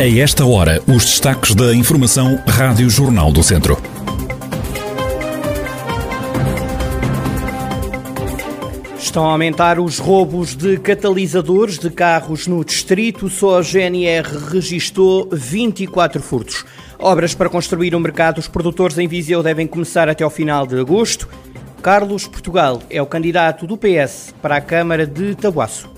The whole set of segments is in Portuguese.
A esta hora, os destaques da Informação Rádio Jornal do Centro. Estão a aumentar os roubos de catalisadores de carros no distrito. Só a GNR registrou 24 furtos. Obras para construir o um mercado. Os produtores em Viseu devem começar até ao final de agosto. Carlos Portugal é o candidato do PS para a Câmara de Tabuaço.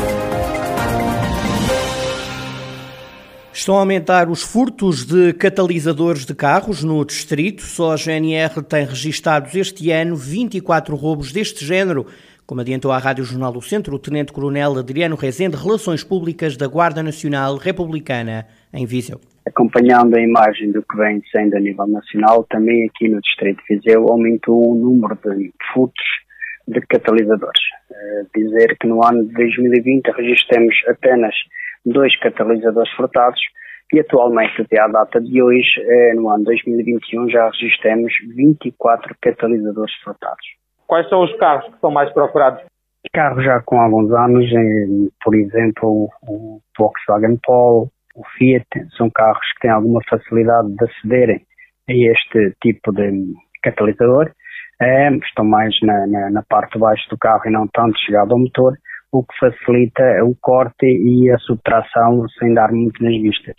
Estão a aumentar os furtos de catalisadores de carros no distrito. Só a GNR tem registados este ano 24 roubos deste género. Como adiantou à Rádio Jornal do Centro o Tenente-Coronel Adriano Rezende, Relações Públicas da Guarda Nacional Republicana em Viseu. Acompanhando a imagem do que vem sendo a nível nacional, também aqui no Distrito de Viseu aumentou o número de furtos de catalisadores. Uh, dizer que no ano de 2020 registramos apenas dois catalisadores furtados e atualmente, até à data de hoje, uh, no ano de 2021, já registramos 24 catalisadores furtados. Quais são os carros que são mais procurados? Carros já com alguns anos, por exemplo, o Volkswagen Polo, o Fiat, são carros que têm alguma facilidade de acederem a este tipo de catalisador. É, estão mais na, na, na, parte de baixo do carro e não tanto chegado ao motor, o que facilita o corte e a subtração sem dar muito nas vistas.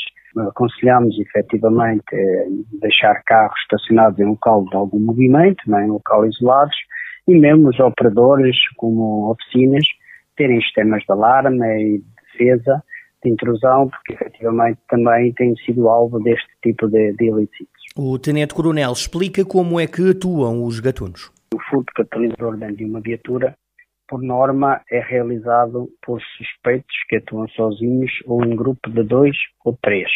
Aconselhamos efetivamente eh, deixar carros estacionados em local de algum movimento, não é, em local isolados, e mesmo os operadores, como oficinas, terem sistemas de alarme e de defesa de intrusão, porque efetivamente também têm sido alvo deste tipo de, de ilícitos. O Tenente Coronel explica como é que atuam os gatunos. O furto catalisador dentro de uma viatura, por norma, é realizado por suspeitos que atuam sozinhos ou em grupo de dois ou três.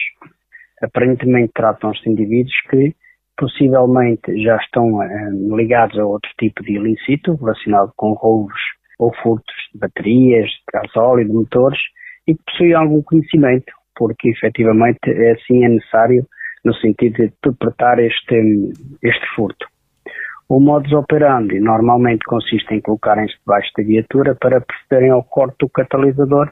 Aparentemente tratam-se de indivíduos que possivelmente já estão eh, ligados a outro tipo de ilícito relacionado com roubos ou furtos de baterias, de gasóleo, de motores e que possuem algum conhecimento, porque efetivamente assim é necessário no sentido de interpretar este, este furto. O modus operandi normalmente consiste em colocarem-se debaixo da viatura para procederem ao corte do catalisador,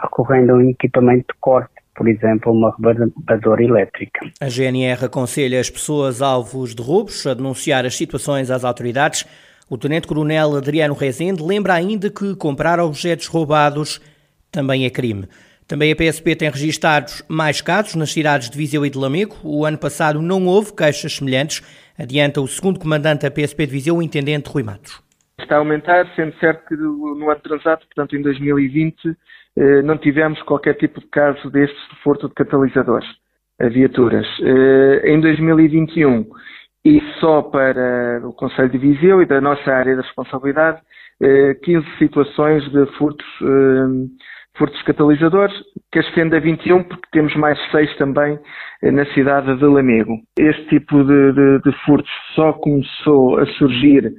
recorrendo a um equipamento de corte por exemplo, uma rebarbadora elétrica. A GNR aconselha as pessoas alvos de roubos a denunciar as situações às autoridades. O Tenente-Coronel Adriano Rezende lembra ainda que comprar objetos roubados também é crime. Também a PSP tem registados mais casos nas cidades de Viseu e de Lamego. O ano passado não houve queixas semelhantes, adianta o segundo comandante da PSP de Viseu, o Intendente Rui Matos. Está a aumentar, sendo certo que no ano transato, portanto em 2020, eh, não tivemos qualquer tipo de caso destes de furto de catalisadores a viaturas. Eh, em 2021, e só para o Conselho de Viseu e da nossa área de responsabilidade, 15 eh, situações de furtos, furtos catalisadores, que ascende a 21, porque temos mais 6 também na cidade de Lamego. Este tipo de, de, de furtos só começou a surgir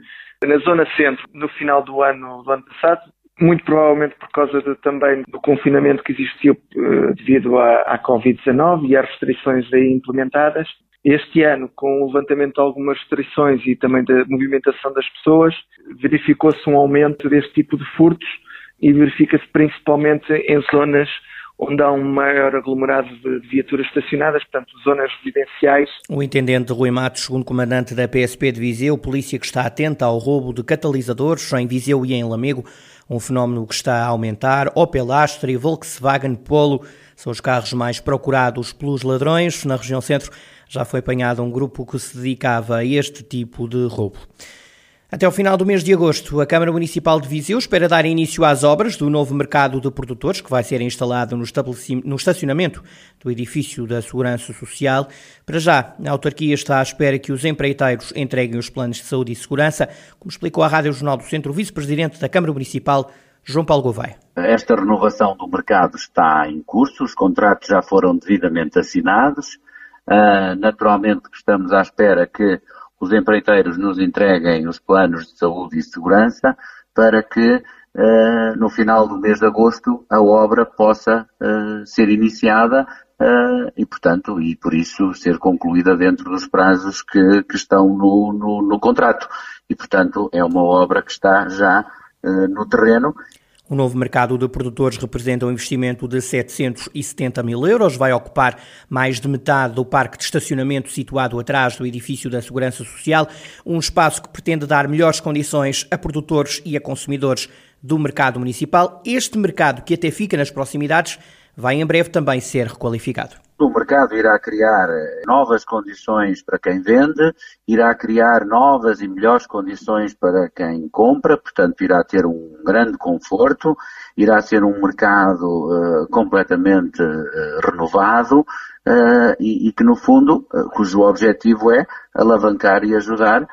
na zona centro no final do ano, do ano passado, muito provavelmente por causa de, também do confinamento que existiu uh, devido à, à Covid-19 e às restrições aí implementadas. Este ano, com o levantamento de algumas restrições e também da movimentação das pessoas, verificou-se um aumento deste tipo de furtos e verifica-se principalmente em zonas onde há um maior aglomerado de viaturas estacionadas, portanto, zonas residenciais. O intendente Rui Matos, segundo comandante da PSP de Viseu, polícia que está atenta ao roubo de catalisadores em Viseu e em Lamego, um fenómeno que está a aumentar. Opel Astra e Volkswagen Polo são os carros mais procurados pelos ladrões. Na região centro já foi apanhado um grupo que se dedicava a este tipo de roubo. Até ao final do mês de agosto, a Câmara Municipal de Viseu espera dar início às obras do novo mercado de produtores que vai ser instalado no, no estacionamento do edifício da Segurança Social. Para já, a autarquia está à espera que os empreiteiros entreguem os planos de saúde e segurança, como explicou à Rádio Jornal do Centro o vice-presidente da Câmara Municipal, João Paulo Gouveia. Esta renovação do mercado está em curso, os contratos já foram devidamente assinados. Uh, naturalmente estamos à espera que os empreiteiros nos entreguem os planos de saúde e segurança para que uh, no final do mês de agosto, a obra possa uh, ser iniciada uh, e, portanto, e por isso ser concluída dentro dos prazos que, que estão no, no, no, contrato. E, portanto, é uma obra que está já no terreno o novo mercado de produtores representa um investimento de 770 mil euros, vai ocupar mais de metade do parque de estacionamento situado atrás do edifício da Segurança Social, um espaço que pretende dar melhores condições a produtores e a consumidores do mercado municipal. Este mercado, que até fica nas proximidades, vai em breve também ser requalificado. O mercado irá criar eh, novas condições para quem vende, irá criar novas e melhores condições para quem compra, portanto, irá ter um grande conforto, irá ser um mercado uh, completamente uh, renovado uh, e, e, que, no fundo, cujo objetivo é alavancar e ajudar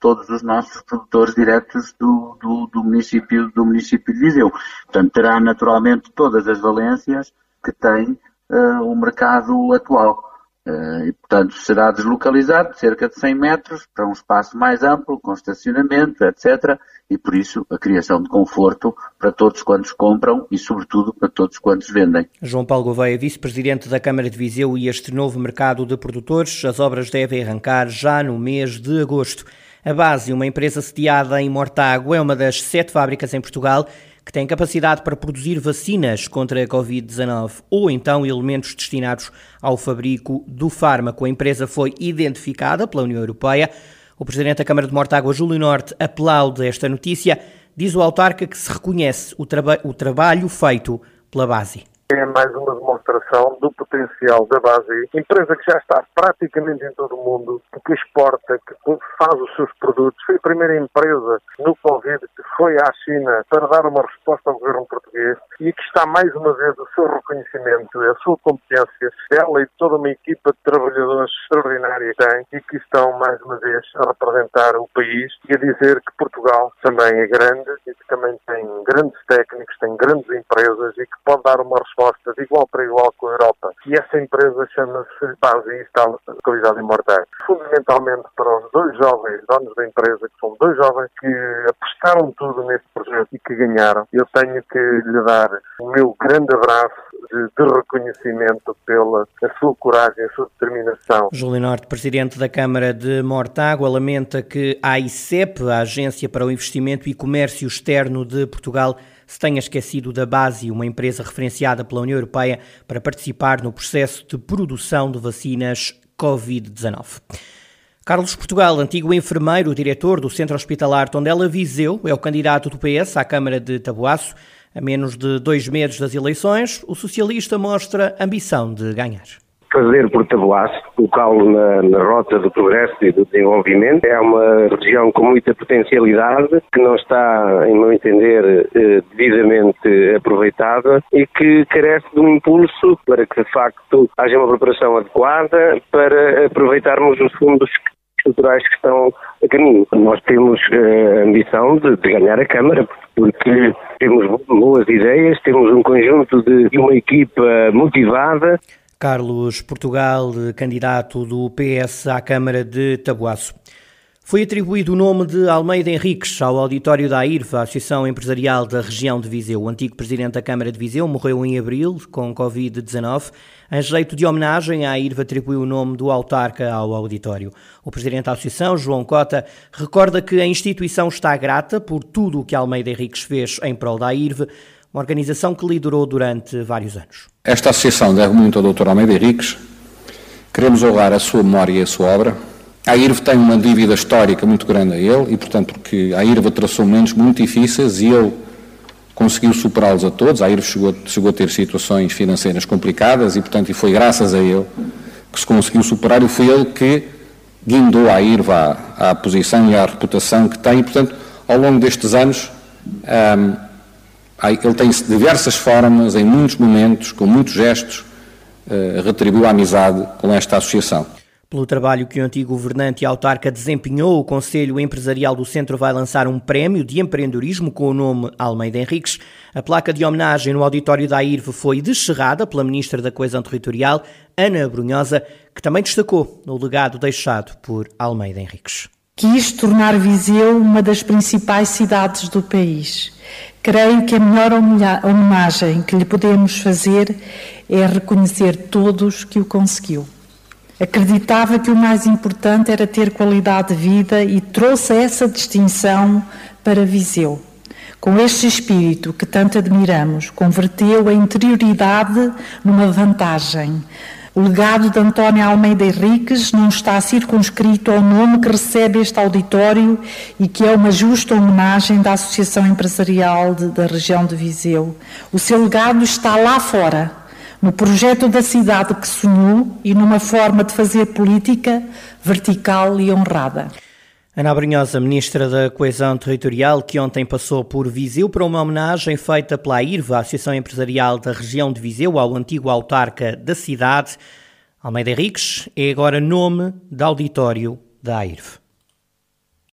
todos os nossos produtores diretos do, do, do, município, do município de Viseu. Portanto, terá naturalmente todas as valências que tem uh, o mercado atual. Uh, e, portanto, será deslocalizado de cerca de 100 metros para um espaço mais amplo, com estacionamento, etc. E, por isso, a criação de conforto para todos quantos compram e, sobretudo, para todos quantos vendem. João Paulo Gouveia, vice-presidente da Câmara de Viseu e este novo mercado de produtores, as obras devem arrancar já no mês de agosto. A Base, uma empresa sediada em Mortágua, é uma das sete fábricas em Portugal que tem capacidade para produzir vacinas contra a Covid-19 ou então elementos destinados ao fabrico do fármaco. A empresa foi identificada pela União Europeia. O presidente da Câmara de Mortágua, Júlio Norte, aplaude esta notícia. Diz o autarca que se reconhece o, traba o trabalho feito pela base é mais uma demonstração do potencial da base, empresa que já está praticamente em todo o mundo, que exporta, que faz os seus produtos. Foi a primeira empresa no Covid que foi à China para dar uma resposta ao governo português e que está mais uma vez o seu reconhecimento, a sua competência, ela e toda uma equipa de trabalhadores extraordinária que tem e que estão mais uma vez a representar o país e a dizer que Portugal também é grande e que também tem grandes técnicos, tem grandes empresas e que pode dar uma resposta de igual para igual com a Europa. E essa empresa chama-se Base e está localizada em Mortágua. Fundamentalmente para os dois jovens donos da empresa, que são dois jovens que apostaram tudo neste projeto e que ganharam, eu tenho que lhe dar o meu grande abraço de, de reconhecimento pela sua coragem, a sua determinação. Júlio Norte, presidente da Câmara de Mortágua, lamenta que a ICEP, a Agência para o Investimento e Comércio Externo de Portugal, se tenha esquecido da Base, uma empresa referenciada pela União Europeia para participar no processo de produção de vacinas Covid-19. Carlos Portugal, antigo enfermeiro, diretor do Centro Hospitalar Tondela Viseu, é o candidato do PS à Câmara de Taboaço. A menos de dois meses das eleições, o socialista mostra ambição de ganhar fazer por Taboaço, colocá-lo na, na, rota do progresso e do desenvolvimento. É uma região com muita potencialidade, que não está, em meu entender, eh, devidamente aproveitada e que carece de um impulso para que, de facto, haja uma preparação adequada para aproveitarmos os fundos estruturais que estão a caminho. Nós temos eh, a ambição de, de ganhar a Câmara, porque temos boas ideias, temos um conjunto de, de uma equipa motivada Carlos Portugal, candidato do PS à Câmara de Tabuaço. Foi atribuído o nome de Almeida Henriques ao auditório da AIRVA, Associação Empresarial da Região de Viseu. O antigo presidente da Câmara de Viseu morreu em abril com Covid-19. Em jeito de homenagem, a AIRVA atribuiu o nome do autarca ao auditório. O presidente da Associação, João Cota, recorda que a instituição está grata por tudo o que Almeida Henriques fez em prol da AIRVA, uma organização que liderou durante vários anos. Esta associação deve muito ao Dr. Almeida Henriques. Queremos honrar a sua memória e a sua obra. A IRV tem uma dívida histórica muito grande a ele e, portanto, porque a IRV traçou momentos muito difíceis e ele conseguiu superá-los a todos. A IRV chegou, chegou, a ter situações financeiras complicadas e, portanto, e foi graças a ele que se conseguiu superar e foi ele que guindou a IRV à, à posição e à reputação que tem. E, portanto, ao longo destes anos, um, ele tem diversas formas, em muitos momentos, com muitos gestos, uh, retribuiu a amizade com esta associação. Pelo trabalho que o antigo governante e autarca desempenhou, o Conselho Empresarial do Centro vai lançar um prémio de empreendedorismo com o nome Almeida Henriques. A placa de homenagem no auditório da IRV foi descerrada pela Ministra da Coesão Territorial, Ana Brunhosa, que também destacou no legado deixado por Almeida Henriques. Quis tornar Viseu uma das principais cidades do país Creio que a melhor homenagem que lhe podemos fazer é reconhecer todos que o conseguiu. Acreditava que o mais importante era ter qualidade de vida e trouxe essa distinção para Viseu. Com este espírito que tanto admiramos, converteu a interioridade numa vantagem. O legado de António Almeida Henriques não está circunscrito ao nome que recebe este auditório e que é uma justa homenagem da Associação Empresarial de, da região de Viseu. O seu legado está lá fora, no projeto da cidade que sonhou e numa forma de fazer política vertical e honrada. Ana Brunhosa, Ministra da Coesão Territorial, que ontem passou por Viseu para uma homenagem feita pela IRVA, Associação Empresarial da Região de Viseu, ao antigo autarca da cidade. Almeida Henriques é agora nome de auditório da IRV.